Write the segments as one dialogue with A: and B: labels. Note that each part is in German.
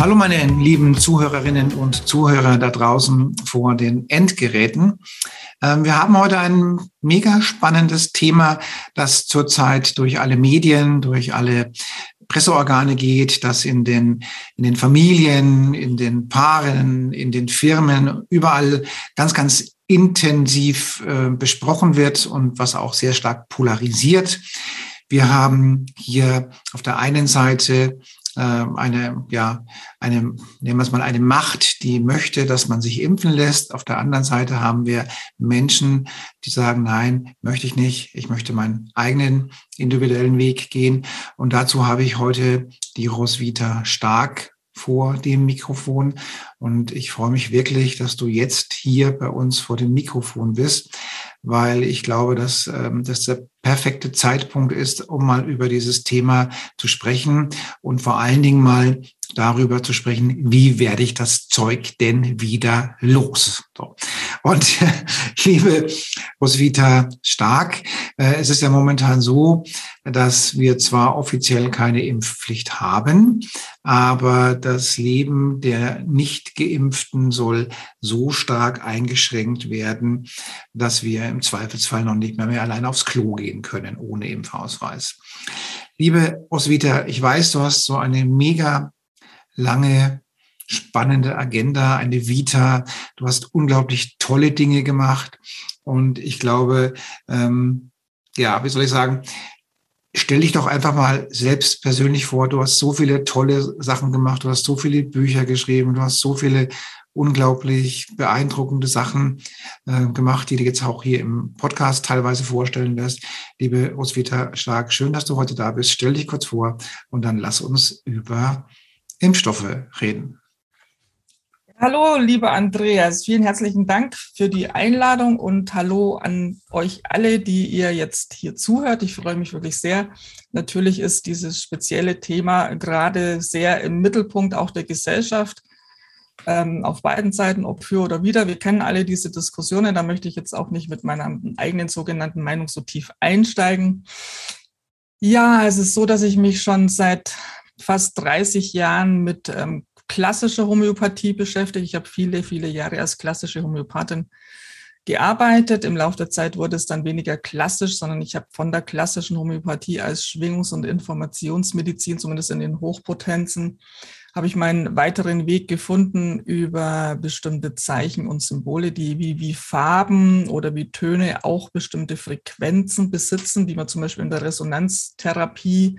A: Hallo meine lieben Zuhörerinnen und Zuhörer da draußen vor den Endgeräten. Ähm, wir haben heute ein mega spannendes Thema, das zurzeit durch alle Medien, durch alle Presseorgane geht, das in den, in den Familien, in den Paaren, in den Firmen, überall ganz, ganz intensiv äh, besprochen wird und was auch sehr stark polarisiert. Wir haben hier auf der einen Seite ähm, eine, ja, eine, nehmen wir es mal, eine Macht, die möchte, dass man sich impfen lässt. Auf der anderen Seite haben wir Menschen, die sagen, nein, möchte ich nicht. Ich möchte meinen eigenen individuellen Weg gehen. Und dazu habe ich heute die Roswitha Stark vor dem Mikrofon. Und ich freue mich wirklich, dass du jetzt hier bei uns vor dem Mikrofon bist, weil ich glaube, dass ähm, das der perfekte Zeitpunkt ist, um mal über dieses Thema zu sprechen und vor allen Dingen mal darüber zu sprechen, wie werde ich das Zeug denn wieder los? So. Und liebe Roswitha Stark, äh, es ist ja momentan so, dass wir zwar offiziell keine Impfpflicht haben, aber das Leben der Nicht-Geimpften soll so stark eingeschränkt werden, dass wir im Zweifelsfall noch nicht mehr, mehr allein aufs Klo gehen können ohne Impfausweis. Liebe Roswitha, ich weiß, du hast so eine mega lange, spannende Agenda, eine Vita. Du hast unglaublich tolle Dinge gemacht. Und ich glaube, ähm, ja, wie soll ich sagen, stell dich doch einfach mal selbst persönlich vor. Du hast so viele tolle Sachen gemacht, du hast so viele Bücher geschrieben, du hast so viele unglaublich beeindruckende Sachen äh, gemacht, die du jetzt auch hier im Podcast teilweise vorstellen wirst. Liebe Roswitha Stark, schön, dass du heute da bist. Stell dich kurz vor und dann lass uns über Impfstoffe reden.
B: Hallo, lieber Andreas, vielen herzlichen Dank für die Einladung und hallo an euch alle, die ihr jetzt hier zuhört. Ich freue mich wirklich sehr. Natürlich ist dieses spezielle Thema gerade sehr im Mittelpunkt auch der Gesellschaft ähm, auf beiden Seiten, ob für oder wider. Wir kennen alle diese Diskussionen. Da möchte ich jetzt auch nicht mit meiner eigenen sogenannten Meinung so tief einsteigen. Ja, es ist so, dass ich mich schon seit fast 30 Jahren mit ähm, klassischer Homöopathie beschäftige. Ich habe viele, viele Jahre als klassische Homöopathin gearbeitet. Im Laufe der Zeit wurde es dann weniger klassisch, sondern ich habe von der klassischen Homöopathie als Schwingungs- und Informationsmedizin, zumindest in den Hochpotenzen, habe ich meinen weiteren Weg gefunden über bestimmte Zeichen und Symbole, die wie, wie Farben oder wie Töne auch bestimmte Frequenzen besitzen, die man zum Beispiel in der Resonanztherapie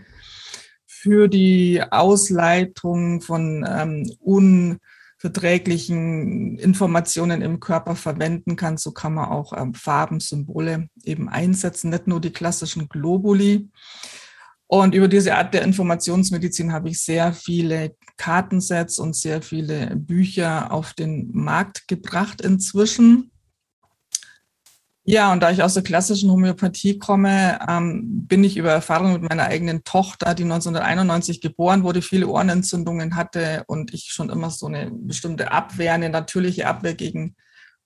B: für die Ausleitung von ähm, unverträglichen Informationen im Körper verwenden kann. So kann man auch ähm, Farben, Symbole eben einsetzen, nicht nur die klassischen Globuli. Und über diese Art der Informationsmedizin habe ich sehr viele Kartensets und sehr viele Bücher auf den Markt gebracht inzwischen. Ja, und da ich aus der klassischen Homöopathie komme, ähm, bin ich über Erfahrung mit meiner eigenen Tochter, die 1991 geboren wurde, viele Ohrenentzündungen hatte und ich schon immer so eine bestimmte Abwehr, eine natürliche Abwehr gegen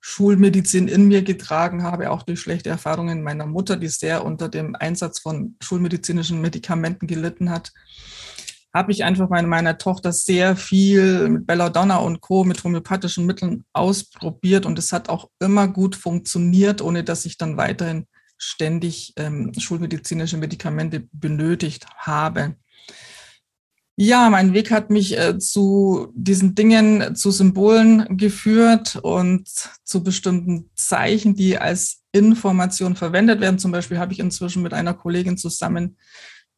B: Schulmedizin in mir getragen habe, auch durch schlechte Erfahrungen meiner Mutter, die sehr unter dem Einsatz von schulmedizinischen Medikamenten gelitten hat habe ich einfach bei meiner Tochter sehr viel mit Belladonna und Co. mit homöopathischen Mitteln ausprobiert und es hat auch immer gut funktioniert, ohne dass ich dann weiterhin ständig ähm, schulmedizinische Medikamente benötigt habe. Ja, mein Weg hat mich äh, zu diesen Dingen, zu Symbolen geführt und zu bestimmten Zeichen, die als Information verwendet werden. Zum Beispiel habe ich inzwischen mit einer Kollegin zusammen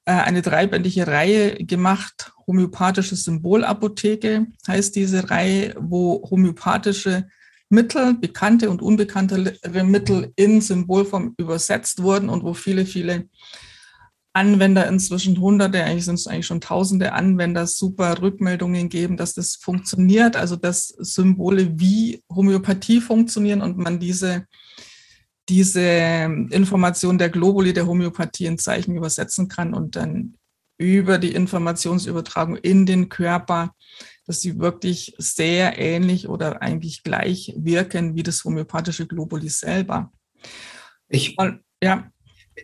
B: eine dreibändige Reihe gemacht. Homöopathische Symbolapotheke heißt diese Reihe, wo homöopathische Mittel, bekannte und unbekannte Mittel in Symbolform übersetzt wurden und wo viele, viele Anwender inzwischen hunderte, eigentlich sind es eigentlich schon tausende Anwender, super Rückmeldungen geben, dass das funktioniert, also dass Symbole wie Homöopathie funktionieren und man diese, diese Information der Globuli der Homöopathie in Zeichen übersetzen kann und dann über die Informationsübertragung in den Körper, dass sie wirklich sehr ähnlich oder eigentlich gleich wirken wie das homöopathische Globuli selber.
A: Ich, und, ja.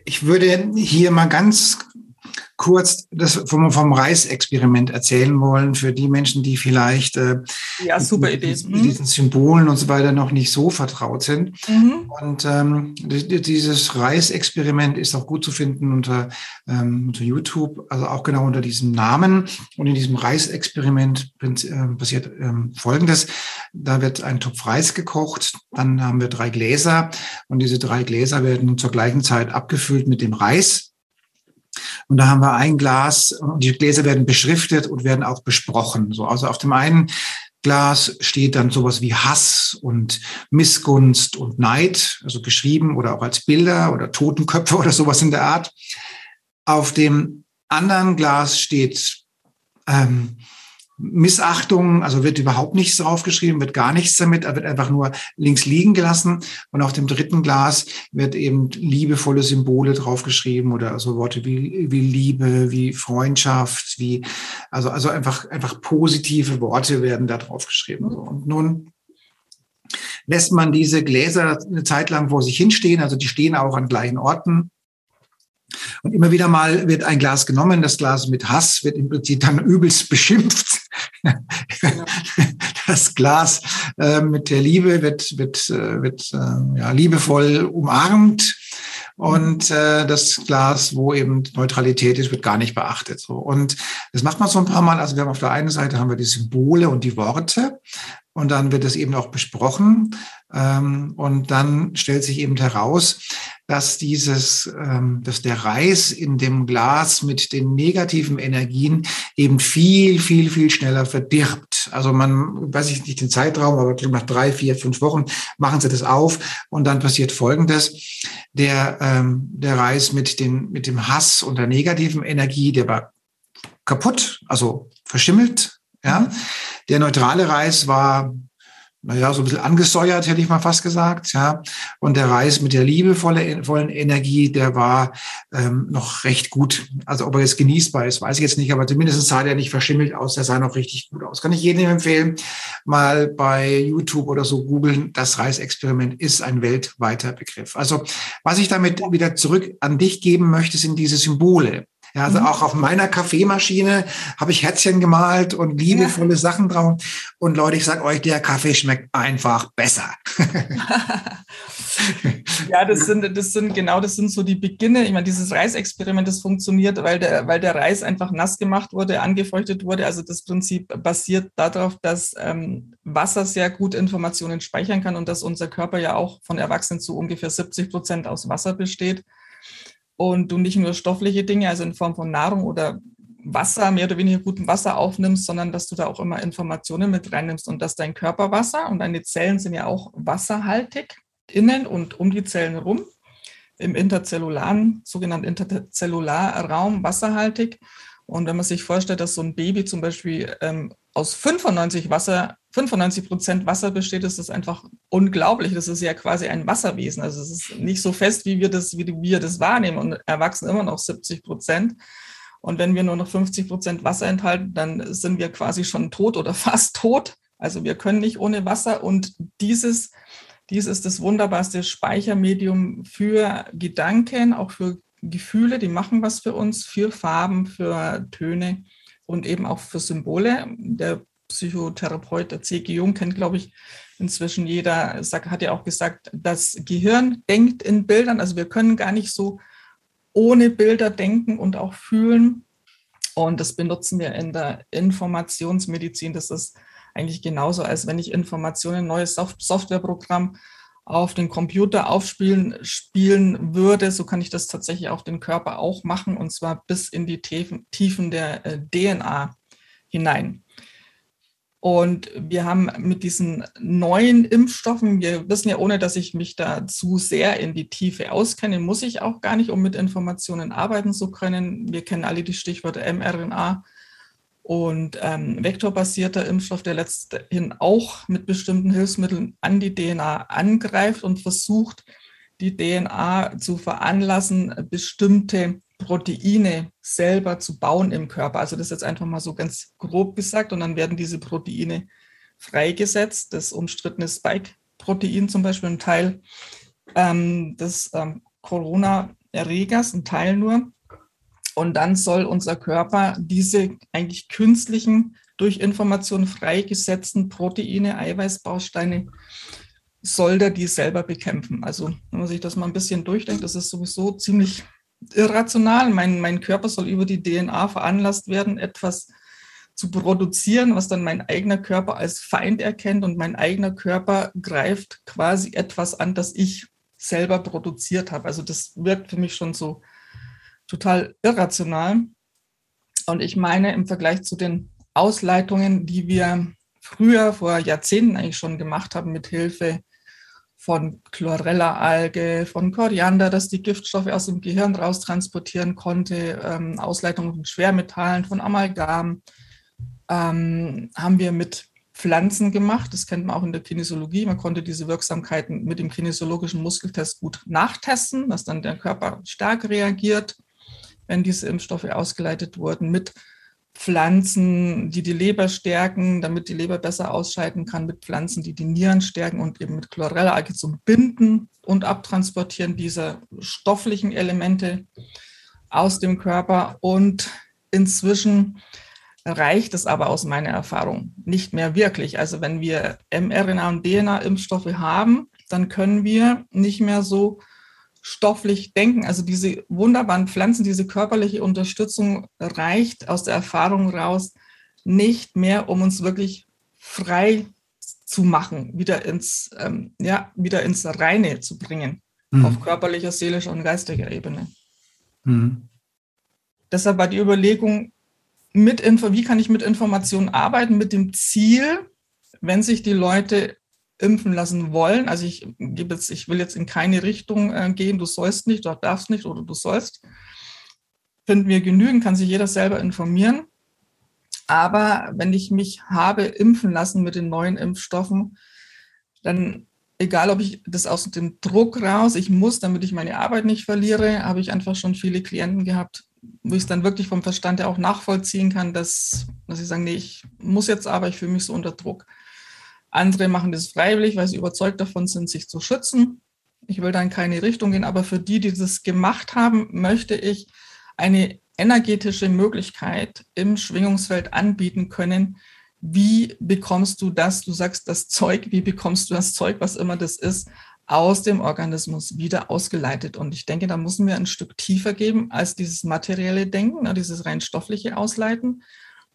A: Ich würde hier mal ganz kurz das vom, vom Reisexperiment erzählen wollen für die Menschen, die vielleicht äh,
B: ja, super
A: Idee. Mit, mit diesen Symbolen und so weiter noch nicht so vertraut sind. Mhm. Und ähm, dieses Reisexperiment ist auch gut zu finden unter, ähm, unter YouTube, also auch genau unter diesem Namen. Und in diesem Reisexperiment äh, passiert ähm, Folgendes. Da wird ein Topf Reis gekocht, dann haben wir drei Gläser und diese drei Gläser werden zur gleichen Zeit abgefüllt mit dem Reis und da haben wir ein Glas und die Gläser werden beschriftet und werden auch besprochen. So, also auf dem einen Glas steht dann sowas wie Hass und Missgunst und Neid, also geschrieben oder auch als Bilder oder Totenköpfe oder sowas in der Art. Auf dem anderen Glas steht ähm, Missachtung, also wird überhaupt nichts draufgeschrieben, wird gar nichts damit, er wird einfach nur links liegen gelassen. Und auf dem dritten Glas wird eben liebevolle Symbole draufgeschrieben oder so Worte wie, wie Liebe, wie Freundschaft, wie, also, also einfach, einfach positive Worte werden da draufgeschrieben. Und nun lässt man diese Gläser eine Zeit lang vor sich hinstehen, also die stehen auch an gleichen Orten. Und immer wieder mal wird ein Glas genommen, das Glas mit Hass wird im Prinzip dann übelst beschimpft. Das Glas äh, mit der Liebe wird, wird, äh, wird äh, ja, liebevoll umarmt. Und äh, das Glas, wo eben Neutralität ist, wird gar nicht beachtet. So. Und das macht man so ein paar Mal. Also wir haben auf der einen Seite haben wir die Symbole und die Worte. Und dann wird es eben auch besprochen. Ähm, und dann stellt sich eben heraus, dass dieses, ähm, dass der Reis in dem Glas mit den negativen Energien eben viel, viel, viel schneller verdirbt. Also man, weiß ich nicht den Zeitraum, aber nach drei, vier, fünf Wochen machen sie das auf und dann passiert Folgendes. Der, ähm, der Reis mit den, mit dem Hass und der negativen Energie, der war kaputt, also verschimmelt, ja. Der neutrale Reis war naja, so ein bisschen angesäuert, hätte ich mal fast gesagt, ja. Und der Reis mit der liebevollen Energie, der war ähm, noch recht gut. Also ob er jetzt genießbar ist, weiß ich jetzt nicht, aber zumindest sah der nicht verschimmelt aus, der sah noch richtig gut aus. Kann ich jedem empfehlen, mal bei YouTube oder so googeln. Das Reisexperiment ist ein weltweiter Begriff. Also was ich damit wieder zurück an dich geben möchte, sind diese Symbole. Ja, also mhm. auch auf meiner Kaffeemaschine habe ich Herzchen gemalt und liebevolle ja. Sachen drauf. Und Leute, ich sage euch, der Kaffee schmeckt einfach besser.
B: ja, das sind, das sind genau, das sind so die Beginne. Ich meine, dieses Reisexperiment, das funktioniert, weil der, weil der Reis einfach nass gemacht wurde, angefeuchtet wurde. Also das Prinzip basiert darauf, dass ähm, Wasser sehr gut Informationen speichern kann und dass unser Körper ja auch von Erwachsenen zu ungefähr 70 Prozent aus Wasser besteht und du nicht nur stoffliche Dinge, also in Form von Nahrung oder Wasser, mehr oder weniger gutem Wasser aufnimmst, sondern dass du da auch immer Informationen mit reinnimmst und dass dein Körper Wasser und deine Zellen sind ja auch wasserhaltig innen und um die Zellen rum im interzellularen, sogenannten Interzellularraum wasserhaltig. Und wenn man sich vorstellt, dass so ein Baby zum Beispiel ähm, aus 95 Wasser, 95 Prozent Wasser besteht, ist das einfach unglaublich. Das ist ja quasi ein Wasserwesen. Also es ist nicht so fest, wie wir das, wie wir das wahrnehmen und erwachsen immer noch 70 Prozent. Und wenn wir nur noch 50 Prozent Wasser enthalten, dann sind wir quasi schon tot oder fast tot. Also wir können nicht ohne Wasser. Und dieses, dies ist das wunderbarste Speichermedium für Gedanken, auch für Gefühle, die machen was für uns, für Farben, für Töne und eben auch für Symbole. Der Psychotherapeut, der C.G. Jung, kennt, glaube ich, inzwischen jeder, hat ja auch gesagt, das Gehirn denkt in Bildern. Also wir können gar nicht so ohne Bilder denken und auch fühlen. Und das benutzen wir in der Informationsmedizin. Das ist eigentlich genauso, als wenn ich Informationen, ein neues Softwareprogramm auf den Computer aufspielen spielen würde, so kann ich das tatsächlich auf den Körper auch machen und zwar bis in die Tiefen, Tiefen der äh, DNA hinein. Und wir haben mit diesen neuen Impfstoffen, wir wissen ja, ohne dass ich mich da zu sehr in die Tiefe auskenne, muss ich auch gar nicht, um mit Informationen arbeiten zu können. Wir kennen alle die Stichworte mRNA und ähm, vektorbasierter Impfstoff, der letzthin auch mit bestimmten Hilfsmitteln an die DNA angreift und versucht, die DNA zu veranlassen, bestimmte Proteine selber zu bauen im Körper. Also das ist jetzt einfach mal so ganz grob gesagt und dann werden diese Proteine freigesetzt. Das umstrittene Spike-Protein zum Beispiel, ein Teil ähm, des ähm, Corona-Erregers, ein Teil nur. Und dann soll unser Körper diese eigentlich künstlichen, durch Information freigesetzten Proteine, Eiweißbausteine, soll der die selber bekämpfen. Also wenn man sich das mal ein bisschen durchdenkt, das ist sowieso ziemlich irrational. Mein, mein Körper soll über die DNA veranlasst werden, etwas zu produzieren, was dann mein eigener Körper als Feind erkennt und mein eigener Körper greift quasi etwas an, das ich selber produziert habe. Also das wirkt für mich schon so total irrational. Und ich meine, im Vergleich zu den Ausleitungen, die wir früher, vor Jahrzehnten eigentlich schon gemacht haben, mit Hilfe von Chlorella-Alge, von Koriander, das die Giftstoffe aus dem Gehirn raustransportieren konnte, ähm, Ausleitung von Schwermetallen, von Amalgam, ähm, haben wir mit Pflanzen gemacht. Das kennt man auch in der Kinesiologie. Man konnte diese Wirksamkeiten mit dem kinesiologischen Muskeltest gut nachtesten, dass dann der Körper stark reagiert, wenn diese Impfstoffe ausgeleitet wurden, mit Pflanzen, die die Leber stärken, damit die Leber besser ausscheiden kann, mit Pflanzen, die die Nieren stärken und eben mit Chlorella-Alge zum Binden und Abtransportieren dieser stofflichen Elemente aus dem Körper. Und inzwischen reicht es aber aus meiner Erfahrung nicht mehr wirklich. Also wenn wir mRNA und DNA-Impfstoffe haben, dann können wir nicht mehr so stofflich denken. Also diese wunderbaren Pflanzen, diese körperliche Unterstützung reicht aus der Erfahrung raus nicht mehr, um uns wirklich frei zu machen, wieder ins, ähm, ja, wieder ins Reine zu bringen, mhm. auf körperlicher, seelischer und geistiger Ebene. Mhm. Deshalb war die Überlegung, mit Info, wie kann ich mit Informationen arbeiten, mit dem Ziel, wenn sich die Leute impfen lassen wollen. Also ich gebe jetzt, ich will jetzt in keine Richtung äh, gehen, du sollst nicht, du darfst nicht oder du sollst. Finden wir genügend, kann sich jeder selber informieren. Aber wenn ich mich habe impfen lassen mit den neuen Impfstoffen, dann egal ob ich das aus dem Druck raus, ich muss, damit ich meine Arbeit nicht verliere, habe ich einfach schon viele Klienten gehabt, wo ich es dann wirklich vom Verstand her auch nachvollziehen kann, dass, dass sie sagen, nee, ich muss jetzt aber, ich fühle mich so unter Druck. Andere machen das freiwillig, weil sie überzeugt davon sind, sich zu schützen. Ich will da in keine Richtung gehen, aber für die, die das gemacht haben, möchte ich eine energetische Möglichkeit im Schwingungsfeld anbieten können. Wie bekommst du das, du sagst das Zeug, wie bekommst du das Zeug, was immer das ist, aus dem Organismus wieder ausgeleitet? Und ich denke, da müssen wir ein Stück tiefer geben als dieses materielle Denken, ne, dieses rein stoffliche Ausleiten,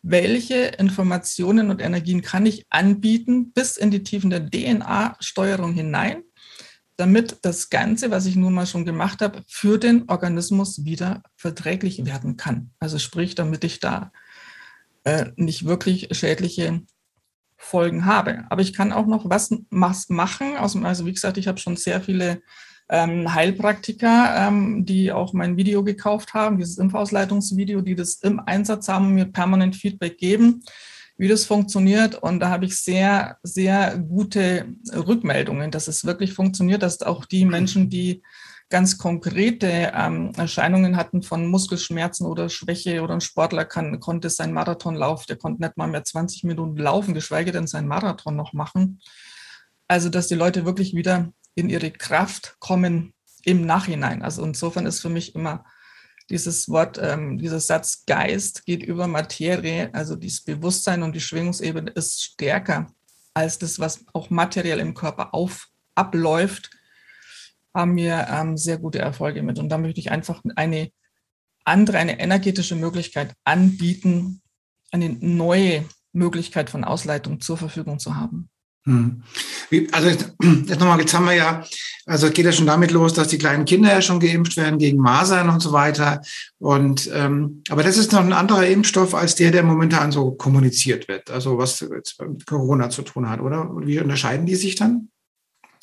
B: welche Informationen und Energien kann ich anbieten bis in die Tiefen der DNA-Steuerung hinein, damit das Ganze, was ich nun mal schon gemacht habe, für den Organismus wieder verträglich werden kann. Also sprich, damit ich da äh, nicht wirklich schädliche Folgen habe. Aber ich kann auch noch was, was machen. Also wie gesagt, ich habe schon sehr viele ähm, Heilpraktiker, ähm, die auch mein Video gekauft haben, dieses Impfausleitungsvideo, die das im Einsatz haben und mir permanent Feedback geben, wie das funktioniert. Und da habe ich sehr, sehr gute Rückmeldungen, dass es wirklich funktioniert, dass auch die Menschen, die ganz konkrete ähm, Erscheinungen hatten von Muskelschmerzen oder Schwäche oder ein Sportler kann, konnte seinen Marathonlauf, der konnte nicht mal mehr 20 Minuten laufen, geschweige denn seinen Marathon noch machen. Also, dass die Leute wirklich wieder in ihre Kraft kommen im Nachhinein. Also insofern ist für mich immer dieses Wort, ähm, dieser Satz Geist geht über Materie, also dieses Bewusstsein und die Schwingungsebene ist stärker als das, was auch materiell im Körper auf, abläuft, haben wir ähm, sehr gute Erfolge mit. Und da möchte ich einfach eine andere, eine energetische Möglichkeit anbieten, eine neue Möglichkeit von Ausleitung zur Verfügung zu haben.
A: Hm. Also jetzt, nochmal, jetzt haben wir ja, also geht ja schon damit los, dass die kleinen Kinder ja schon geimpft werden gegen Masern und so weiter. Und ähm, aber das ist noch ein anderer Impfstoff als der, der momentan so kommuniziert wird. Also was jetzt mit Corona zu tun hat, oder? Wie unterscheiden die sich dann?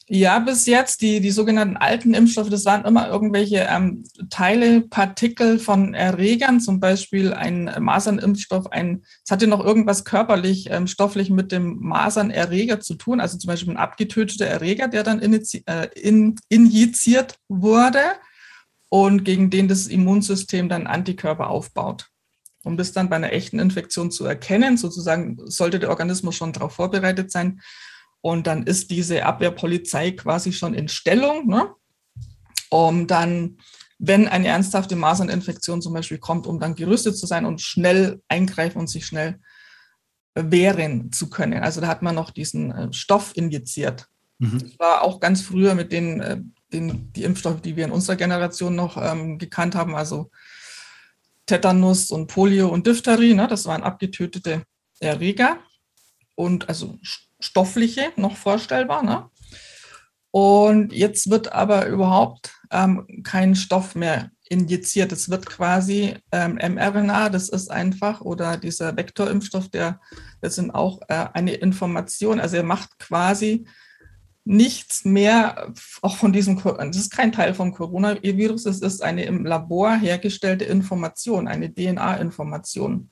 B: Ja, bis jetzt, die, die sogenannten alten Impfstoffe, das waren immer irgendwelche ähm, Teile, Partikel von Erregern, zum Beispiel ein Masernimpfstoff, ein, es hatte noch irgendwas körperlich, ähm, stofflich mit dem Masernerreger zu tun, also zum Beispiel ein abgetöteter Erreger, der dann äh, in, injiziert wurde und gegen den das Immunsystem dann Antikörper aufbaut. Um das dann bei einer echten Infektion zu erkennen, sozusagen sollte der Organismus schon darauf vorbereitet sein, und dann ist diese Abwehrpolizei quasi schon in Stellung, ne? um dann, wenn eine ernsthafte Maserninfektion zum Beispiel kommt, um dann gerüstet zu sein und schnell eingreifen und sich schnell wehren zu können. Also da hat man noch diesen äh, Stoff injiziert. Mhm. Das war auch ganz früher mit den, äh, den die Impfstoffe, die wir in unserer Generation noch ähm, gekannt haben, also Tetanus und Polio und Diphtherie, ne? das waren abgetötete Erreger und also stoffliche noch vorstellbar. Ne? Und jetzt wird aber überhaupt ähm, kein Stoff mehr injiziert. Es wird quasi ähm, mRNA, das ist einfach, oder dieser Vektorimpfstoff, der, das sind auch äh, eine Information. Also er macht quasi nichts mehr, auch von diesem, das ist kein Teil vom Coronavirus, es ist eine im Labor hergestellte Information, eine DNA-Information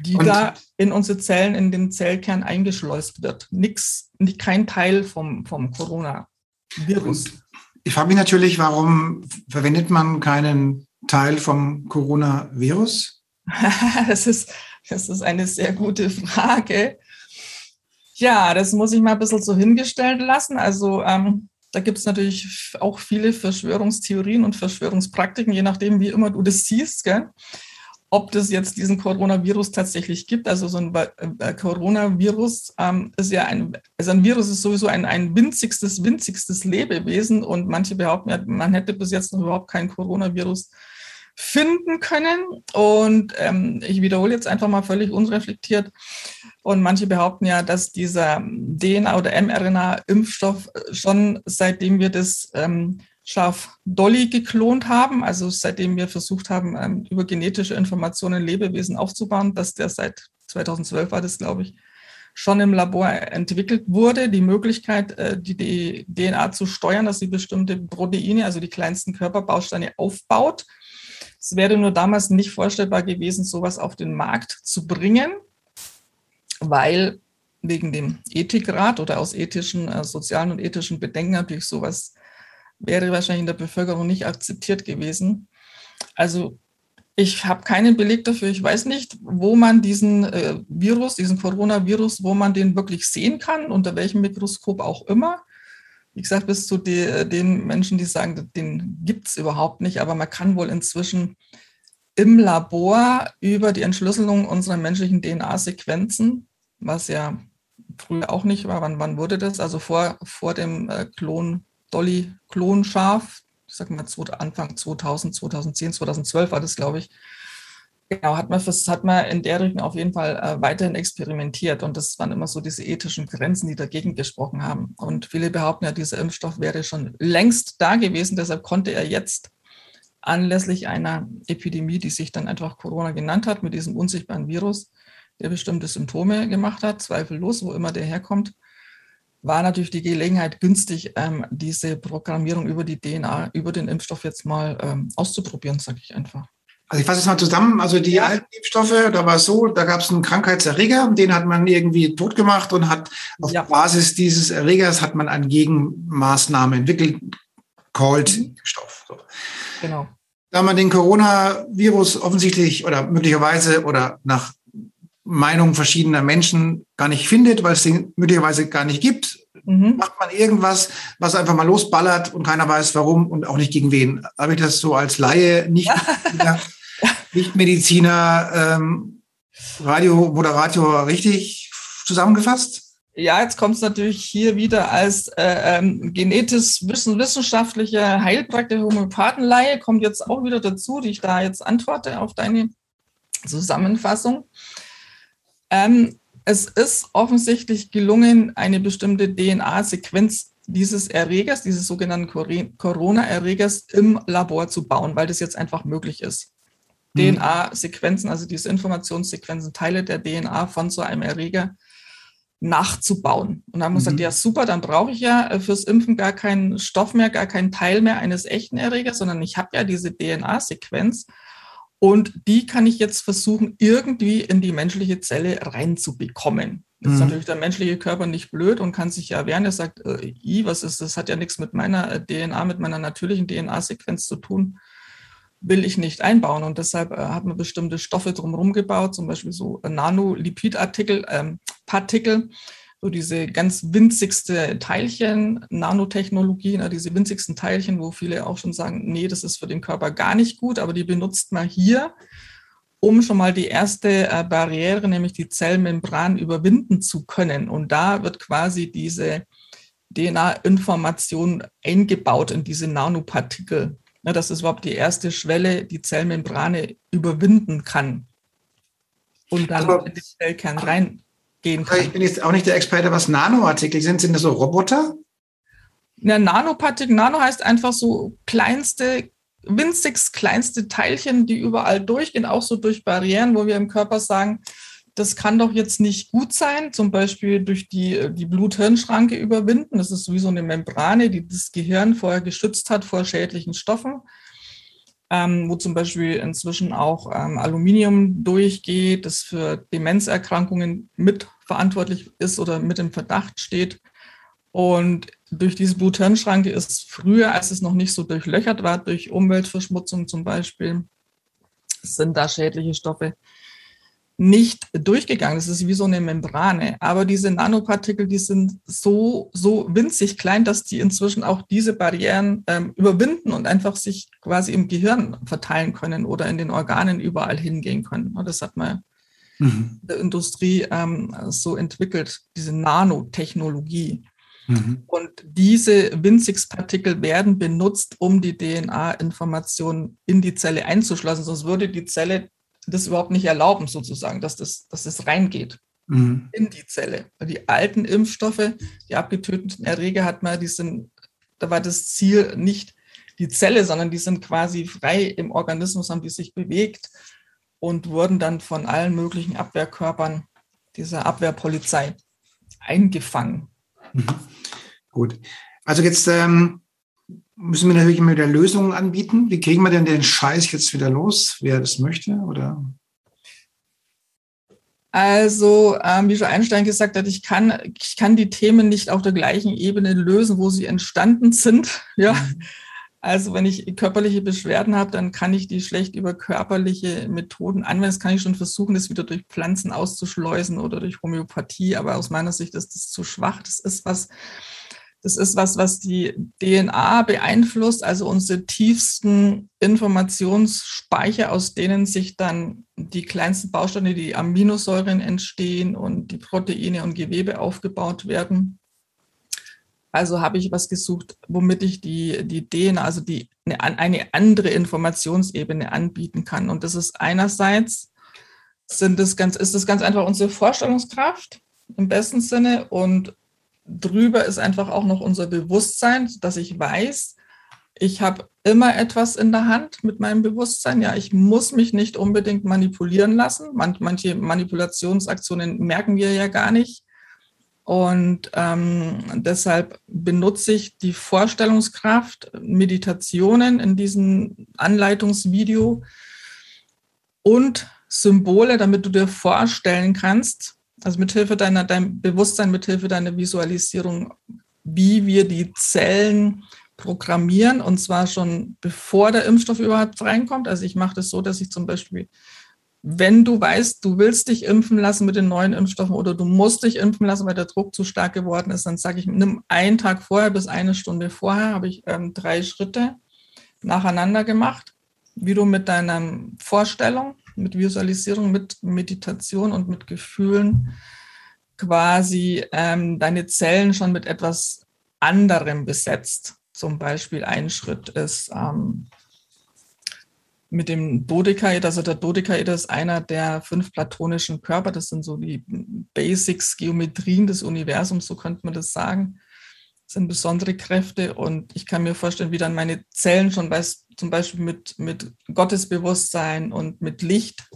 B: die und da in unsere Zellen, in den Zellkern eingeschleust wird. Nix, kein Teil vom, vom Coronavirus.
A: Ich frage mich natürlich, warum verwendet man keinen Teil vom Coronavirus?
B: das, ist, das ist eine sehr gute Frage. Ja, das muss ich mal ein bisschen so hingestellt lassen. Also ähm, da gibt es natürlich auch viele Verschwörungstheorien und Verschwörungspraktiken, je nachdem, wie immer du das siehst. Gell? Ob das jetzt diesen Coronavirus tatsächlich gibt. Also so ein äh, Coronavirus ähm, ist ja ein, also ein Virus ist sowieso ein, ein winzigstes, winzigstes Lebewesen und manche behaupten man hätte bis jetzt noch überhaupt kein Coronavirus finden können. Und ähm, ich wiederhole jetzt einfach mal völlig unreflektiert. Und manche behaupten ja, dass dieser DNA- oder mRNA-Impfstoff schon seitdem wir das ähm, Schaf Dolly geklont haben, also seitdem wir versucht haben, ähm, über genetische Informationen Lebewesen aufzubauen, dass der seit 2012 war das, glaube ich, schon im Labor entwickelt wurde, die Möglichkeit, äh, die DNA zu steuern, dass sie bestimmte Proteine, also die kleinsten Körperbausteine aufbaut. Es wäre nur damals nicht vorstellbar gewesen, sowas auf den Markt zu bringen, weil wegen dem Ethikrat oder aus ethischen, äh, sozialen und ethischen Bedenken natürlich sowas wäre wahrscheinlich in der Bevölkerung nicht akzeptiert gewesen. Also ich habe keinen Beleg dafür. Ich weiß nicht, wo man diesen äh, Virus, diesen Coronavirus, wo man den wirklich sehen kann, unter welchem Mikroskop auch immer. Wie gesagt, bis zu de, den Menschen, die sagen, den gibt es überhaupt nicht, aber man kann wohl inzwischen im Labor über die Entschlüsselung unserer menschlichen DNA-Sequenzen, was ja früher auch nicht war, wann, wann wurde das? Also vor, vor dem äh, Klon Dolly Klonschaf. Ich sag mal Anfang 2000, 2010, 2012 war das, glaube ich. Genau, hat man, hat man in der Richtung auf jeden Fall äh, weiterhin experimentiert. Und das waren immer so diese ethischen Grenzen, die dagegen gesprochen haben. Und viele behaupten ja, dieser Impfstoff wäre schon längst da gewesen. Deshalb konnte er jetzt anlässlich einer Epidemie, die sich dann einfach Corona genannt hat, mit diesem unsichtbaren Virus, der bestimmte Symptome gemacht hat, zweifellos, wo immer der herkommt, war natürlich die Gelegenheit günstig, ähm, diese Programmierung über die DNA, über den Impfstoff jetzt mal ähm, auszuprobieren, sage ich einfach.
A: Also ich fasse es mal zusammen. Also die ja. alten Impfstoffe, da war es so, da gab es einen Krankheitserreger, den hat man irgendwie tot gemacht und hat auf ja. Basis dieses Erregers hat man eine Gegenmaßnahme entwickelt, called mhm. Impfstoff. So. Genau. Da man den Coronavirus offensichtlich oder möglicherweise oder nach Meinung verschiedener Menschen gar nicht findet, weil es den möglicherweise gar nicht gibt, mhm. macht man irgendwas, was einfach mal losballert und keiner weiß warum und auch nicht gegen wen. Habe ich das so als Laie, nicht, ja. nicht Mediziner, ähm, Radio, Moderator richtig zusammengefasst?
B: Ja, jetzt kommt es natürlich hier wieder als äh, ähm, genetisch wissen, wissenschaftliche Heilpraktiker Homöopathenleihe, kommt jetzt auch wieder dazu, die ich da jetzt antworte auf deine Zusammenfassung. Ähm, es ist offensichtlich gelungen, eine bestimmte DNA-Sequenz dieses Erregers, dieses sogenannten Corona-Erregers im Labor zu bauen, weil das jetzt einfach möglich ist. Mhm. DNA-Sequenzen, also diese Informationssequenzen, Teile der DNA von so einem Erreger nachzubauen. Und dann haben wir mhm. gesagt, ja super, dann brauche ich ja äh, fürs Impfen gar keinen Stoff mehr, gar keinen Teil mehr eines echten Erregers, sondern ich habe ja diese DNA-Sequenz und die kann ich jetzt versuchen, irgendwie in die menschliche Zelle reinzubekommen. Jetzt mhm. ist natürlich der menschliche Körper nicht blöd und kann sich ja wehren. Er sagt, äh, I, was ist das? Hat ja nichts mit meiner äh, DNA, mit meiner natürlichen DNA-Sequenz zu tun. Will ich nicht einbauen. Und deshalb äh, hat man bestimmte Stoffe drumherum gebaut, zum Beispiel so Nanolipidartikel, ähm, Partikel, so diese ganz winzigste Teilchen, Nanotechnologie, ne, diese winzigsten Teilchen, wo viele auch schon sagen, nee, das ist für den Körper gar nicht gut, aber die benutzt man hier, um schon mal die erste äh, Barriere, nämlich die Zellmembran, überwinden zu können. Und da wird quasi diese DNA-Information eingebaut in diese Nanopartikel, ne, dass es überhaupt die erste Schwelle, die Zellmembrane überwinden kann und dann aber, in den Zellkern reingehen kann.
A: Ich bin jetzt auch nicht der Experte, was Nanoartikel sind. Sind das so Roboter?
B: Ja, Nanopartikel, Nano heißt einfach so kleinste winzigst kleinste Teilchen, die überall durchgehen, auch so durch Barrieren, wo wir im Körper sagen, das kann doch jetzt nicht gut sein, zum Beispiel durch die, die Blut-Hirn-Schranke überwinden. Das ist wie so eine Membrane, die das Gehirn vorher geschützt hat vor schädlichen Stoffen, ähm, wo zum Beispiel inzwischen auch ähm, Aluminium durchgeht, das für Demenzerkrankungen mitverantwortlich ist oder mit im Verdacht steht. Und durch diese Blut-Hirn-Schranke ist früher, als es noch nicht so durchlöchert war, durch Umweltverschmutzung zum Beispiel, sind da schädliche Stoffe nicht durchgegangen. Das ist wie so eine Membrane. Aber diese Nanopartikel, die sind so, so winzig klein, dass die inzwischen auch diese Barrieren ähm, überwinden und einfach sich quasi im Gehirn verteilen können oder in den Organen überall hingehen können. Das hat man mhm. der Industrie ähm, so entwickelt, diese Nanotechnologie. Mhm. Und diese Winzigspartikel werden benutzt, um die DNA-Information in die Zelle einzuschließen. Sonst würde die Zelle das überhaupt nicht erlauben, sozusagen, dass das, dass das reingeht mhm. in die Zelle. Die alten Impfstoffe, die abgetöteten Erreger hat man, die sind, da war das Ziel nicht die Zelle, sondern die sind quasi frei im Organismus, haben die sich bewegt und wurden dann von allen möglichen Abwehrkörpern dieser Abwehrpolizei eingefangen.
A: Mhm. Gut. Also jetzt ähm, müssen wir natürlich immer wieder Lösungen anbieten. Wie kriegen wir denn den Scheiß jetzt wieder los, wer das möchte? Oder?
B: Also, ähm, wie schon Einstein gesagt hat, ich kann, ich kann die Themen nicht auf der gleichen Ebene lösen, wo sie entstanden sind. Ja. Mhm. Also, wenn ich körperliche Beschwerden habe, dann kann ich die schlecht über körperliche Methoden anwenden. Das kann ich schon versuchen, das wieder durch Pflanzen auszuschleusen oder durch Homöopathie. Aber aus meiner Sicht ist das zu schwach. Das ist was, das ist was, was die DNA beeinflusst, also unsere tiefsten Informationsspeicher, aus denen sich dann die kleinsten Bausteine, die Aminosäuren entstehen und die Proteine und Gewebe aufgebaut werden. Also habe ich was gesucht, womit ich die, die DNA, also die, eine, eine andere Informationsebene anbieten kann. Und das ist einerseits sind das ganz, ist das ganz einfach unsere Vorstellungskraft im besten Sinne und drüber ist einfach auch noch unser Bewusstsein, dass ich weiß, ich habe immer etwas in der Hand mit meinem Bewusstsein. Ja, ich muss mich nicht unbedingt manipulieren lassen. manche Manipulationsaktionen merken wir ja gar nicht. Und ähm, deshalb benutze ich die Vorstellungskraft, Meditationen in diesem Anleitungsvideo und Symbole, damit du dir vorstellen kannst, also mithilfe deiner, deinem Bewusstsein, mithilfe deiner Visualisierung, wie wir die Zellen programmieren und zwar schon bevor der Impfstoff überhaupt reinkommt. Also ich mache das so, dass ich zum Beispiel, wenn du weißt, du willst dich impfen lassen mit den neuen Impfstoffen oder du musst dich impfen lassen, weil der Druck zu stark geworden ist, dann sage ich, nimm einen Tag vorher bis eine Stunde vorher, habe ich ähm, drei Schritte nacheinander gemacht, wie du mit deiner Vorstellung mit Visualisierung, mit Meditation und mit Gefühlen quasi ähm, deine Zellen schon mit etwas anderem besetzt. Zum Beispiel ein Schritt ist, ähm, mit dem Dodekaeder. Also der Dodekaeder ist einer der fünf platonischen Körper. Das sind so die Basics, Geometrien des Universums, so könnte man das sagen. Das sind besondere Kräfte und ich kann mir vorstellen, wie dann meine Zellen schon weiß, zum Beispiel mit, mit Gottesbewusstsein und mit Licht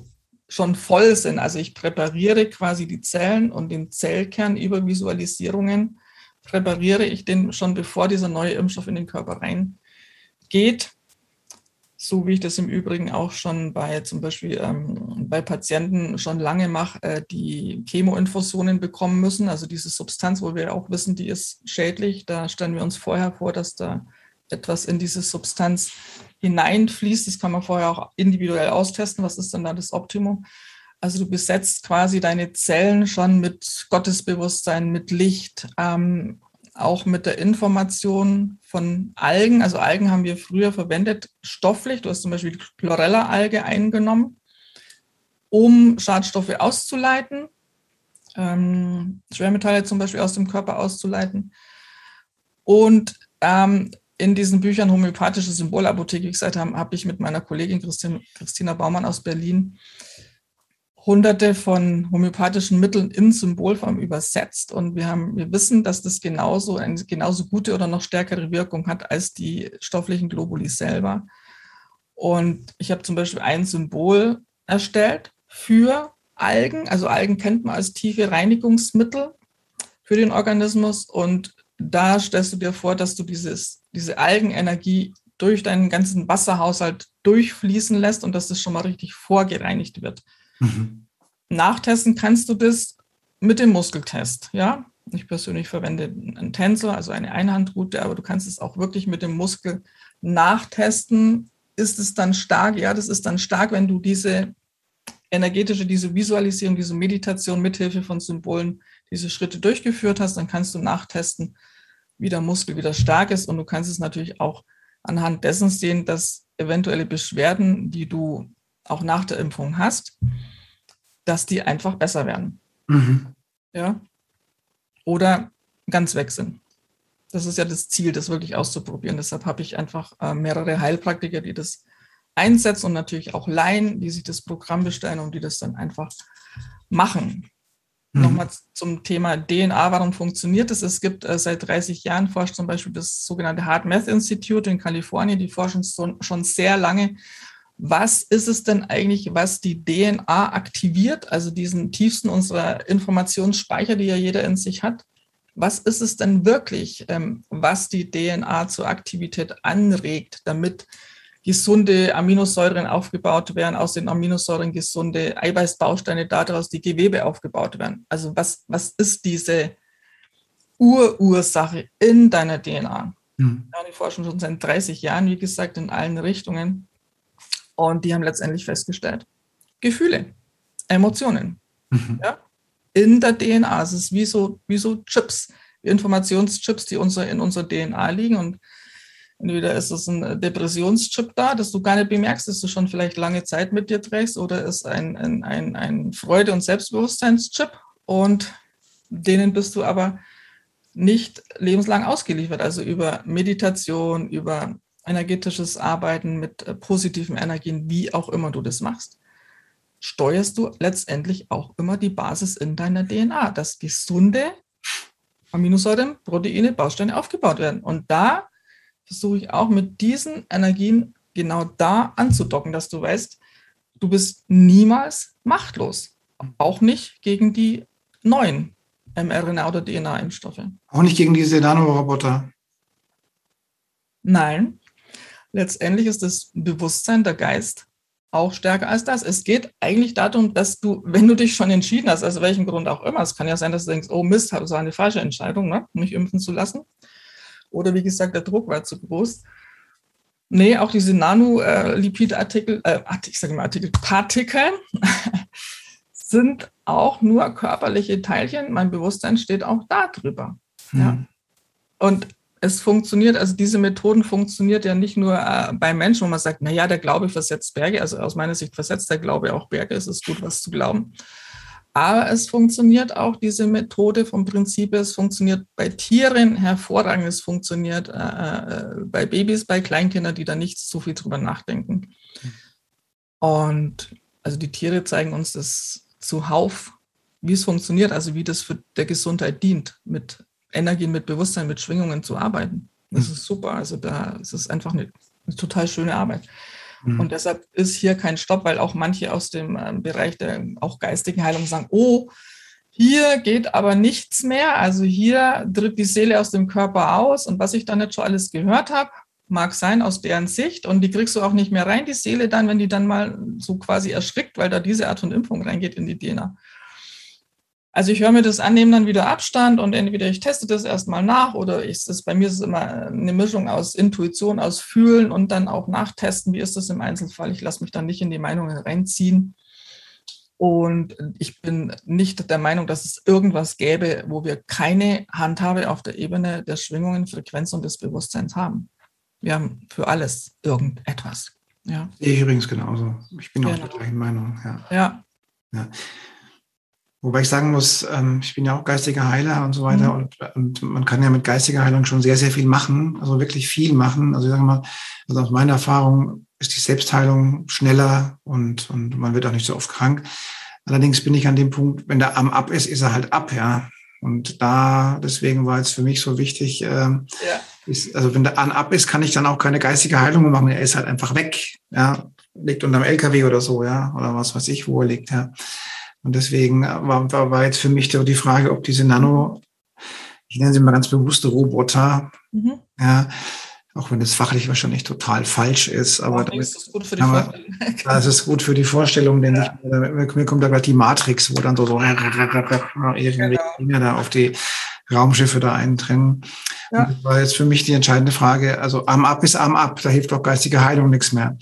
B: schon voll sind. Also ich präpariere quasi die Zellen und den Zellkern über Visualisierungen, präpariere ich den schon bevor dieser neue Impfstoff in den Körper reingeht so wie ich das im Übrigen auch schon bei zum Beispiel ähm, bei Patienten schon lange mache, äh, die Chemoinfusionen bekommen müssen. Also diese Substanz, wo wir auch wissen, die ist schädlich. Da stellen wir uns vorher vor, dass da etwas in diese Substanz hineinfließt. Das kann man vorher auch individuell austesten. Was ist denn da das Optimum? Also du besetzt quasi deine Zellen schon mit Gottesbewusstsein, mit Licht, ähm, auch mit der Information von Algen. Also Algen haben wir früher verwendet, stofflich. Du hast zum Beispiel Chlorella-Alge eingenommen, um Schadstoffe auszuleiten, ähm, Schwermetalle zum Beispiel aus dem Körper auszuleiten. Und ähm, in diesen Büchern Homöopathische Symbolapotheke, wie gesagt, habe hab ich mit meiner Kollegin Christine, Christina Baumann aus Berlin hunderte von homöopathischen Mitteln in Symbolform übersetzt. Und wir haben, wir wissen, dass das genauso eine genauso gute oder noch stärkere Wirkung hat als die stofflichen Globuli selber. Und ich habe zum Beispiel ein Symbol erstellt für Algen. Also Algen kennt man als tiefe Reinigungsmittel für den Organismus. Und da stellst du dir vor, dass du dieses, diese Algenenergie durch deinen ganzen Wasserhaushalt durchfließen lässt und dass das schon mal richtig vorgereinigt wird. Mhm. Nachtesten kannst du das mit dem Muskeltest, ja. Ich persönlich verwende einen Tensor, also eine Einhandroute, aber du kannst es auch wirklich mit dem Muskel nachtesten. Ist es dann stark? Ja, das ist dann stark, wenn du diese energetische, diese Visualisierung, diese Meditation mithilfe von Symbolen, diese Schritte durchgeführt hast, dann kannst du nachtesten, wie der Muskel wieder stark ist. Und du kannst es natürlich auch anhand dessen sehen, dass eventuelle Beschwerden, die du auch nach der Impfung hast, dass die einfach besser werden. Mhm. Ja. Oder ganz weg sind. Das ist ja das Ziel, das wirklich auszuprobieren. Deshalb habe ich einfach äh, mehrere Heilpraktiker, die das einsetzen und natürlich auch Laien, die sich das Programm bestellen und die das dann einfach machen. Mhm. Nochmal zum Thema DNA, warum funktioniert das? Es gibt äh, seit 30 Jahren forscht zum Beispiel das sogenannte Heart Math Institute in Kalifornien, die forschen so, schon sehr lange was ist es denn eigentlich, was die DNA aktiviert, also diesen tiefsten unserer Informationsspeicher, die ja jeder in sich hat? Was ist es denn wirklich, ähm, was die DNA zur Aktivität anregt, damit gesunde Aminosäuren aufgebaut werden, aus den Aminosäuren gesunde Eiweißbausteine, daraus die Gewebe aufgebaut werden? Also was, was ist diese Urursache in deiner DNA? Hm. Ja, die forschen schon seit 30 Jahren, wie gesagt, in allen Richtungen. Und die haben letztendlich festgestellt, Gefühle, Emotionen. Mhm. Ja? In der DNA. Es ist wie so, wie so Chips, Informationschips, die unser, in unserer DNA liegen. Und entweder ist es ein Depressionschip da, dass du gar nicht bemerkst, dass du schon vielleicht lange Zeit mit dir trägst, oder ist ein, ein, ein, ein Freude- und Selbstbewusstseinschip. Und denen bist du aber nicht lebenslang ausgeliefert. Also über Meditation, über energetisches Arbeiten mit äh, positiven Energien, wie auch immer du das machst, steuerst du letztendlich auch immer die Basis in deiner DNA, dass gesunde Aminosäuren, Proteine, Bausteine aufgebaut werden. Und da versuche ich auch mit diesen Energien genau da anzudocken, dass du weißt, du bist niemals machtlos. Auch nicht gegen die neuen mRNA- oder DNA-Impfstoffe.
A: Auch nicht gegen diese Nanoroboter.
B: Nein, letztendlich ist das Bewusstsein, der Geist auch stärker als das. Es geht eigentlich darum, dass du, wenn du dich schon entschieden hast, aus welchem Grund auch immer, es kann ja sein, dass du denkst, oh Mist, das war eine falsche Entscheidung, ne? mich impfen zu lassen. Oder wie gesagt, der Druck war zu groß. Nee, auch diese Nanolipidartikel, äh, ich sage mal Artikel, Partikel sind auch nur körperliche Teilchen. Mein Bewusstsein steht auch da drüber. Mhm. Ja. Und es funktioniert, also diese Methoden funktioniert ja nicht nur äh, bei Menschen, wo man sagt, na ja, der Glaube versetzt Berge, also aus meiner Sicht versetzt der Glaube auch Berge, es ist gut, was zu glauben. Aber es funktioniert auch diese Methode vom Prinzip, es funktioniert bei Tieren hervorragend, es funktioniert äh, äh, bei Babys, bei Kleinkindern, die da nicht so viel drüber nachdenken. Und also die Tiere zeigen uns das zuhauf, wie es funktioniert, also wie das für der Gesundheit dient, mit Energien, mit Bewusstsein, mit Schwingungen zu arbeiten. Das mhm. ist super. Also da ist es einfach eine, eine total schöne Arbeit. Mhm. Und deshalb ist hier kein Stopp, weil auch manche aus dem ähm, Bereich der auch geistigen Heilung sagen, oh, hier geht aber nichts mehr. Also hier tritt die Seele aus dem Körper aus. Und was ich dann jetzt schon alles gehört habe, mag sein aus deren Sicht. Und die kriegst du auch nicht mehr rein, die Seele dann, wenn die dann mal so quasi erschrickt, weil da diese Art von Impfung reingeht in die DNA. Also ich höre mir das an, nehme dann wieder Abstand und entweder ich teste das erstmal nach oder ich, das, bei mir ist es immer eine Mischung aus Intuition, aus Fühlen und dann auch nachtesten, wie ist das im Einzelfall. Ich lasse mich dann nicht in die Meinungen reinziehen. Und ich bin nicht der Meinung, dass es irgendwas gäbe, wo wir keine Handhabe auf der Ebene der Schwingungen, Frequenz und des Bewusstseins haben. Wir haben für alles irgendetwas. Ja.
A: Ich übrigens genauso. Ich bin genau. auch der gleichen Meinung. Ja. ja. ja. Wobei ich sagen muss, ähm, ich bin ja auch geistiger Heiler und so weiter mhm. und, und, man kann ja mit geistiger Heilung schon sehr, sehr viel machen, also wirklich viel machen. Also ich sage mal, also aus meiner Erfahrung ist die Selbstheilung schneller und, und man wird auch nicht so oft krank. Allerdings bin ich an dem Punkt, wenn der Arm ab ist, ist er halt ab, ja. Und da, deswegen war es für mich so wichtig, ähm, ja. ist, also wenn der Arm ab ist, kann ich dann auch keine geistige Heilung mehr machen. Er ist halt einfach weg, ja. Liegt unterm LKW oder so, ja, oder was weiß ich, wo er liegt, ja. Und deswegen war, war, war jetzt für mich die Frage, ob diese Nano, ich nenne sie mal ganz bewusste Roboter, mhm. ja, auch wenn das fachlich wahrscheinlich total falsch ist, aber damit, ist das gut für die aber, das ist gut für die Vorstellung, denn ja. ich, mir, mir kommt da gerade die Matrix, wo dann so, so irgendwie genau. da auf die Raumschiffe da eindringen. Ja. das war jetzt für mich die entscheidende Frage. Also Arm ab ist Arm ab, da hilft auch geistige Heilung nichts mehr.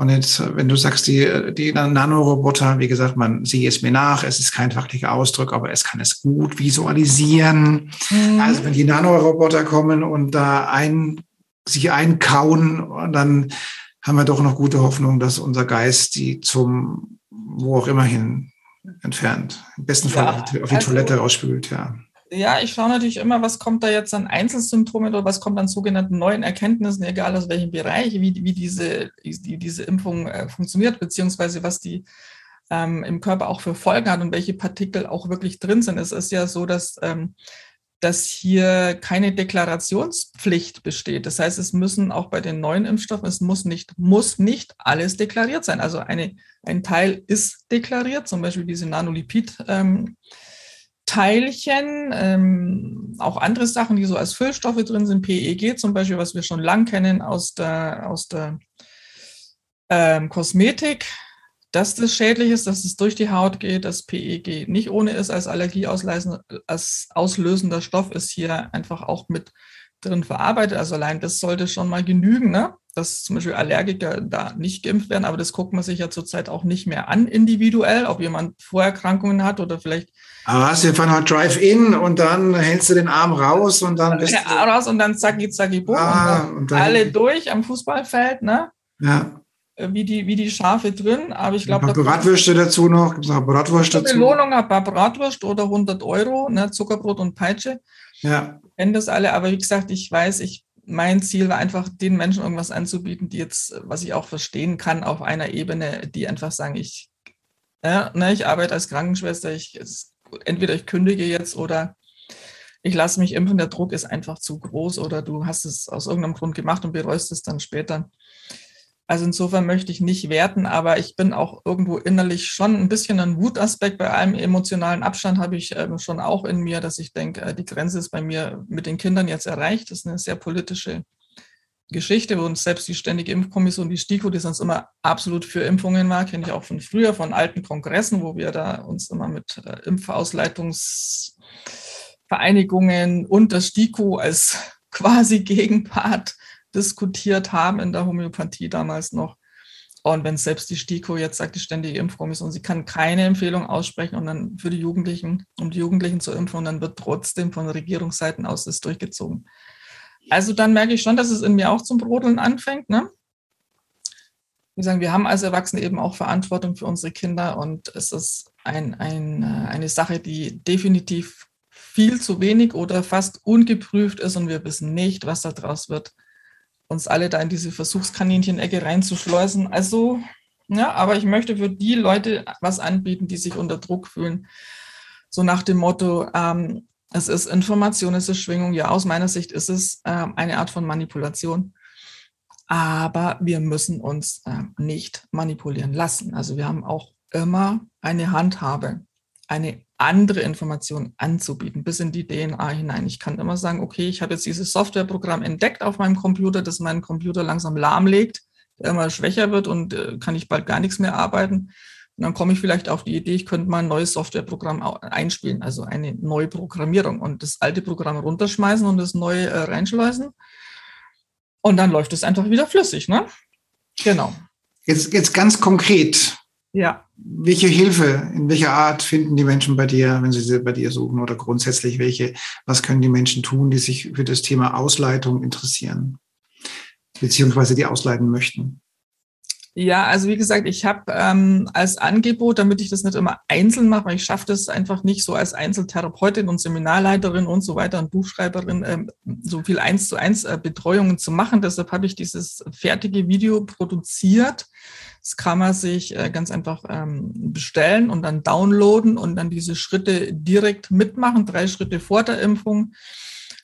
A: Und jetzt, wenn du sagst, die, die Nanoroboter, wie gesagt, man sieht es mir nach, es ist kein fachlicher Ausdruck, aber es kann es gut visualisieren. Mhm. Also wenn die Nanoroboter kommen und da ein, sich einkauen, dann haben wir doch noch gute Hoffnung, dass unser Geist die zum wo auch immer hin entfernt. Im besten Fall ja, auf die, auf die also, Toilette rausspült, ja
B: ja, ich schaue natürlich immer, was kommt da jetzt an Einzelsymptomen oder was kommt an sogenannten neuen Erkenntnissen, egal aus welchem Bereich, wie, wie diese, wie diese Impfung äh, funktioniert, beziehungsweise was die ähm, im Körper auch für Folgen hat und welche Partikel auch wirklich drin sind. Es ist ja so, dass, ähm, dass hier keine Deklarationspflicht besteht. Das heißt, es müssen auch bei den neuen Impfstoffen, es muss nicht, muss nicht alles deklariert sein. Also eine, ein Teil ist deklariert, zum Beispiel diese Nanolipid. Ähm, Teilchen, ähm, auch andere Sachen, die so als Füllstoffe drin sind, PEG zum Beispiel, was wir schon lang kennen aus der, aus der ähm, Kosmetik, dass das schädlich ist, dass es durch die Haut geht, dass PEG nicht ohne ist als Allergie als auslösender Stoff, ist hier einfach auch mit drin verarbeitet. Also allein das sollte schon mal genügen, ne? dass zum Beispiel Allergiker da nicht geimpft werden, aber das guckt man sich ja zurzeit auch nicht mehr an individuell, ob jemand Vorerkrankungen hat oder vielleicht
A: aber hast du von Drive-In und dann hältst du den Arm raus und dann
B: bist du... raus und dann zacki, zacki, bumm. Ah, und, und dann alle durch am Fußballfeld, ne?
A: Ja.
B: Äh, wie die, wie die Schafe drin, aber ich glaube...
A: Bratwürste dazu noch, gibt es noch Bratwurst dazu?
B: Belohnung ein paar Bratwurst oder 100 Euro, ne? Zuckerbrot und Peitsche.
A: Ja.
B: Kennen das alle, aber wie gesagt, ich weiß, ich mein Ziel war einfach, den Menschen irgendwas anzubieten, die jetzt, was ich auch verstehen kann, auf einer Ebene, die einfach sagen, ich, ja, ne, ich arbeite als Krankenschwester, ich, es entweder ich kündige jetzt oder ich lasse mich impfen, der Druck ist einfach zu groß oder du hast es aus irgendeinem Grund gemacht und bereust es dann später. Also insofern möchte ich nicht werten, aber ich bin auch irgendwo innerlich schon ein bisschen ein Wutaspekt. Bei allem emotionalen Abstand habe ich ähm, schon auch in mir, dass ich denke, äh, die Grenze ist bei mir mit den Kindern jetzt erreicht. Das ist eine sehr politische Geschichte, wo uns selbst die Ständige Impfkommission, die STIKO, die sonst immer absolut für Impfungen war, kenne ich auch von früher, von alten Kongressen, wo wir da uns immer mit äh, Impfausleitungsvereinigungen und der STIKO als quasi Gegenpart diskutiert haben in der Homöopathie damals noch. Und wenn selbst die STIKO jetzt sagt, die Ständige Impfkommission, sie kann keine Empfehlung aussprechen und dann für die Jugendlichen, um die Jugendlichen zu impfen, und dann wird trotzdem von Regierungsseiten aus das durchgezogen. Also dann merke ich schon, dass es in mir auch zum Brodeln anfängt. Ne? Wir sagen, wir haben als Erwachsene eben auch Verantwortung für unsere Kinder und es ist ein, ein, eine Sache, die definitiv viel zu wenig oder fast ungeprüft ist und wir wissen nicht, was daraus wird, uns alle da in diese Versuchskaninchen-Ecke reinzuschleusen. Also Ja, aber ich möchte für die Leute was anbieten, die sich unter Druck fühlen. So nach dem Motto, ähm, es ist Information, es ist Schwingung. Ja, aus meiner Sicht ist es äh, eine Art von Manipulation. Aber wir müssen uns äh, nicht manipulieren lassen. Also wir haben auch immer eine Handhabe, eine andere Information anzubieten, bis in die DNA hinein. Ich kann immer sagen, okay, ich habe jetzt dieses Softwareprogramm entdeckt auf meinem Computer, das meinen Computer langsam lahmlegt, der immer schwächer wird und äh, kann ich bald gar nichts mehr arbeiten. Und dann komme ich vielleicht auf die Idee, ich könnte mal ein neues Softwareprogramm einspielen, also eine neue Programmierung und das alte Programm runterschmeißen und das neue äh, reinschleusen. Und dann läuft es einfach wieder flüssig, ne? Genau.
A: Jetzt, jetzt ganz konkret.
B: Ja.
A: Welche Hilfe, in welcher Art finden die Menschen bei dir, wenn sie sie bei dir suchen oder grundsätzlich welche, was können die Menschen tun, die sich für das Thema Ausleitung interessieren, beziehungsweise die ausleiten möchten?
B: Ja, also wie gesagt, ich habe ähm, als Angebot, damit ich das nicht immer einzeln mache, weil ich schaffe das einfach nicht so als Einzeltherapeutin und Seminarleiterin und so weiter und Buchschreiberin ähm, so viel eins zu eins äh, Betreuungen zu machen. Deshalb habe ich dieses fertige Video produziert. Das kann man sich äh, ganz einfach ähm, bestellen und dann downloaden und dann diese Schritte direkt mitmachen, drei Schritte vor der Impfung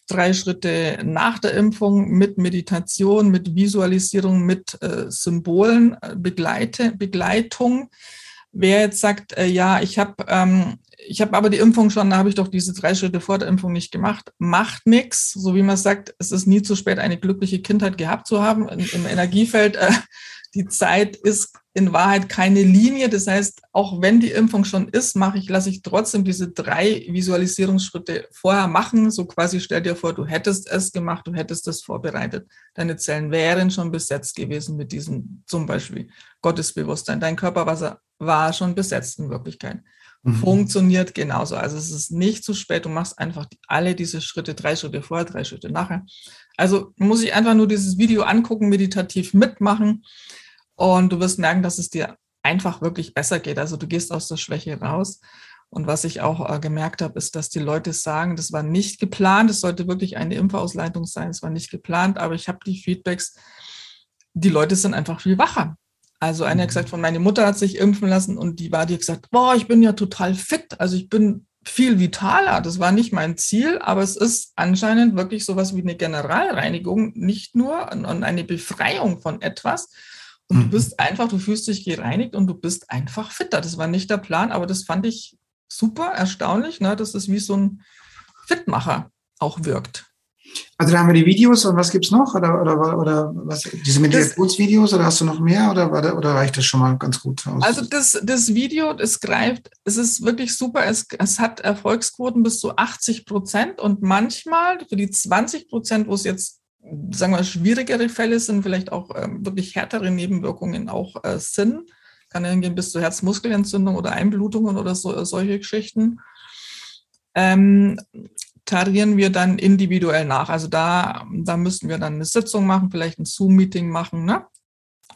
B: drei Schritte nach der Impfung mit Meditation, mit Visualisierung, mit äh, Symbolen, äh, Begleitung. Wer jetzt sagt, ja, ich habe ähm, ich habe aber die Impfung schon, da habe ich doch diese drei Schritte vor der Impfung nicht gemacht. Macht nichts, so wie man sagt, es ist nie zu spät, eine glückliche Kindheit gehabt zu haben. Im Energiefeld äh, die Zeit ist in Wahrheit keine Linie. Das heißt, auch wenn die Impfung schon ist, mache ich, lasse ich trotzdem diese drei Visualisierungsschritte vorher machen. So quasi stell dir vor, du hättest es gemacht, du hättest es vorbereitet. Deine Zellen wären schon besetzt gewesen mit diesem zum Beispiel Gottesbewusstsein. Dein Körperwasser war schon besetzt in Wirklichkeit. Mhm. Funktioniert genauso. Also es ist nicht zu spät. Du machst einfach alle diese Schritte, drei Schritte vorher, drei Schritte nachher. Also muss ich einfach nur dieses Video angucken, meditativ mitmachen und du wirst merken, dass es dir einfach wirklich besser geht. Also du gehst aus der Schwäche raus. Und was ich auch äh, gemerkt habe, ist, dass die Leute sagen, das war nicht geplant, es sollte wirklich eine Impfausleitung sein, es war nicht geplant, aber ich habe die Feedbacks, die Leute sind einfach viel wacher. Also einer hat mhm. gesagt, von meiner Mutter hat sich impfen lassen und die war, die hat gesagt, boah, ich bin ja total fit, also ich bin viel vitaler. Das war nicht mein Ziel, aber es ist anscheinend wirklich sowas wie eine Generalreinigung, nicht nur eine Befreiung von etwas, und du mhm. bist einfach, du fühlst dich gereinigt und du bist einfach fitter. Das war nicht der Plan, aber das fand ich super erstaunlich, ne, dass es wie so ein Fitmacher auch wirkt.
A: Also da haben wir die Videos und was gibt es noch? Oder, oder, oder was, diese Meditationsvideos oder hast du noch mehr oder, oder reicht das schon mal ganz gut aus?
B: Also das, das Video, es greift, es ist wirklich super, es, es hat Erfolgsquoten bis zu 80 Prozent und manchmal für die 20 Prozent, wo es jetzt sagen wir, schwierigere Fälle sind, vielleicht auch ähm, wirklich härtere Nebenwirkungen auch äh, sind. Kann hingehen bis zur Herzmuskelentzündung oder Einblutungen oder so, solche Geschichten. Ähm, tarieren wir dann individuell nach. Also da, da müssten wir dann eine Sitzung machen, vielleicht ein Zoom-Meeting machen, ne?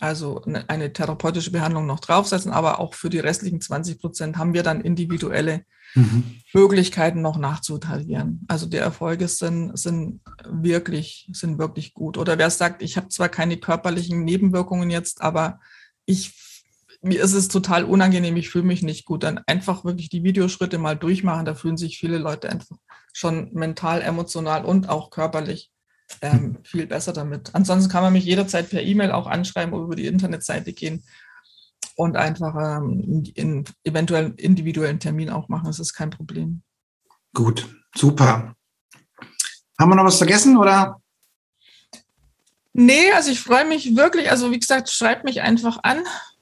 B: Also eine, therapeutische Behandlung noch draufsetzen, aber auch für die restlichen 20 Prozent haben wir dann individuelle mhm. Möglichkeiten noch nachzutarieren. Also die Erfolge sind, sind, wirklich, sind wirklich gut. Oder wer sagt, ich habe zwar keine körperlichen Nebenwirkungen jetzt, aber ich, mir ist es total unangenehm, ich fühle mich nicht gut, dann einfach wirklich die Videoschritte mal durchmachen. Da fühlen sich viele Leute einfach schon mental, emotional und auch körperlich ähm, viel besser damit. Ansonsten kann man mich jederzeit per E-Mail auch anschreiben oder über die Internetseite gehen und einfach ähm, in, eventuell individuellen Termin auch machen. Das ist kein Problem.
A: Gut, super. Haben wir noch was vergessen oder?
B: Nee, also ich freue mich wirklich. Also wie gesagt, schreib mich einfach an.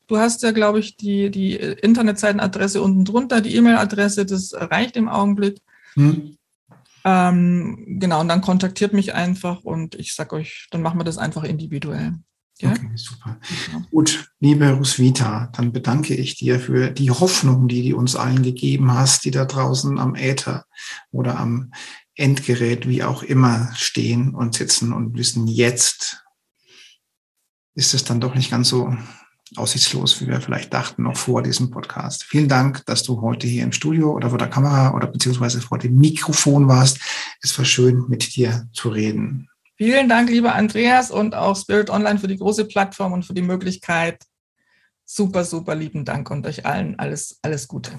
B: Du hast ja, glaube ich, die, die Internetseitenadresse unten drunter, die E-Mail-Adresse, das reicht im Augenblick. Hm. Ähm, genau, und dann kontaktiert mich einfach und ich sage euch, dann machen wir das einfach individuell.
A: Ja? Okay, super. Ja. Gut, liebe Roswitha, dann bedanke ich dir für die Hoffnung, die du uns allen gegeben hast, die da draußen am Äther oder am Endgerät, wie auch immer, stehen und sitzen und wissen, jetzt ist es dann doch nicht ganz so aussichtslos, wie wir vielleicht dachten, noch vor diesem Podcast. Vielen Dank, dass du heute hier im Studio oder vor der Kamera oder beziehungsweise vor dem Mikrofon warst. Es war schön, mit dir zu reden.
B: Vielen Dank, lieber Andreas und auch Spirit Online für die große Plattform und für die Möglichkeit, Super, super lieben Dank und euch allen alles, alles Gute.